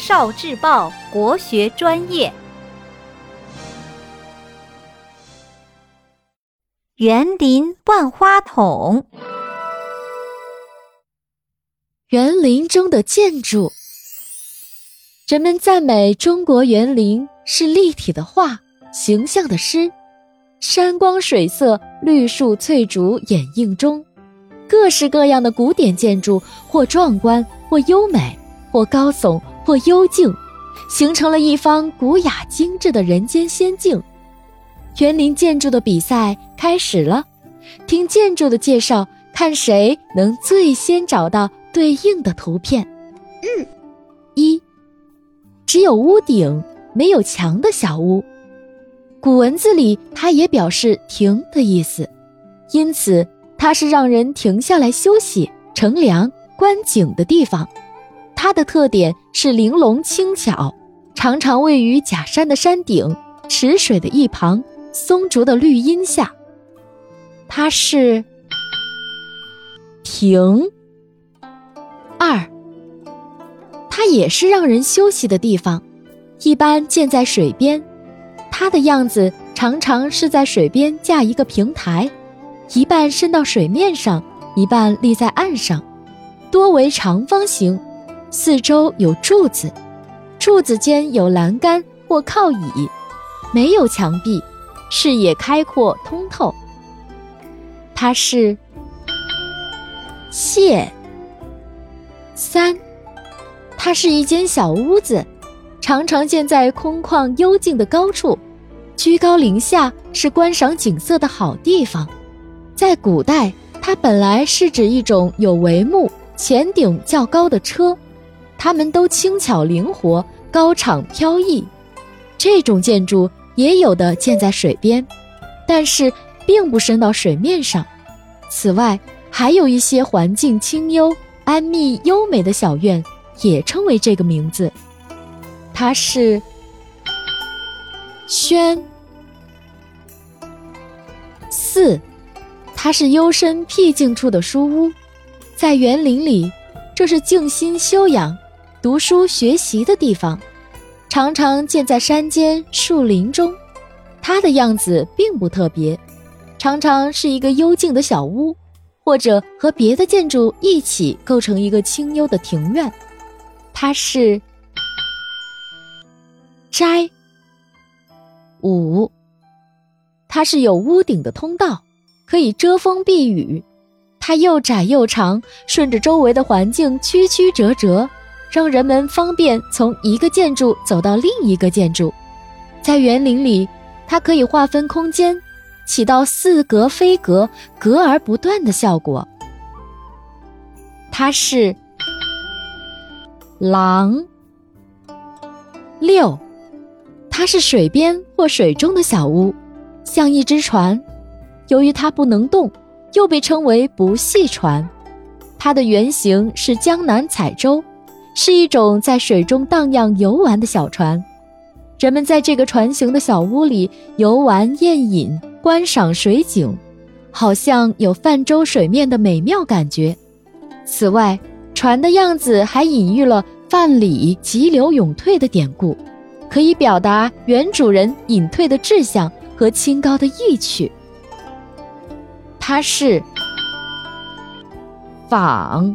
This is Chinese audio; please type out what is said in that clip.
少智报国学专业。园林万花筒，园林中的建筑。人们赞美中国园林是立体的画，形象的诗，山光水色，绿树翠竹掩映中，各式各样的古典建筑，或壮观，或优美，或高耸。或幽静，形成了一方古雅精致的人间仙境。园林建筑的比赛开始了，听建筑的介绍，看谁能最先找到对应的图片。嗯，一，只有屋顶没有墙的小屋。古文字里，它也表示停的意思，因此它是让人停下来休息、乘凉、观景的地方。它的特点是玲珑轻巧，常常位于假山的山顶、池水的一旁、松竹的绿荫下。它是亭。二，它也是让人休息的地方，一般建在水边。它的样子常常是在水边架一个平台，一半伸到水面上，一半立在岸上，多为长方形。四周有柱子，柱子间有栏杆或靠椅，没有墙壁，视野开阔通透。它是榭。三，它是一间小屋子，常常建在空旷幽静的高处，居高临下是观赏景色的好地方。在古代，它本来是指一种有帷幕、前顶较高的车。它们都轻巧灵活、高敞飘逸，这种建筑也有的建在水边，但是并不伸到水面上。此外，还有一些环境清幽、安谧优美的小院，也称为这个名字。它是轩。四，它是幽深僻静处的书屋，在园林里，这是静心修养。读书学习的地方，常常建在山间树林中。它的样子并不特别，常常是一个幽静的小屋，或者和别的建筑一起构成一个清幽的庭院。它是斋五，它是有屋顶的通道，可以遮风避雨。它又窄又长，顺着周围的环境曲曲折折。让人们方便从一个建筑走到另一个建筑，在园林里，它可以划分空间，起到似隔非隔、隔而不断的效果。它是廊六，它是水边或水中的小屋，像一只船。由于它不能动，又被称为不系船。它的原型是江南彩舟。是一种在水中荡漾游玩的小船，人们在这个船形的小屋里游玩宴饮，观赏水景，好像有泛舟水面的美妙感觉。此外，船的样子还隐喻了“泛礼急流勇退”的典故，可以表达原主人隐退的志向和清高的意趣。它是仿。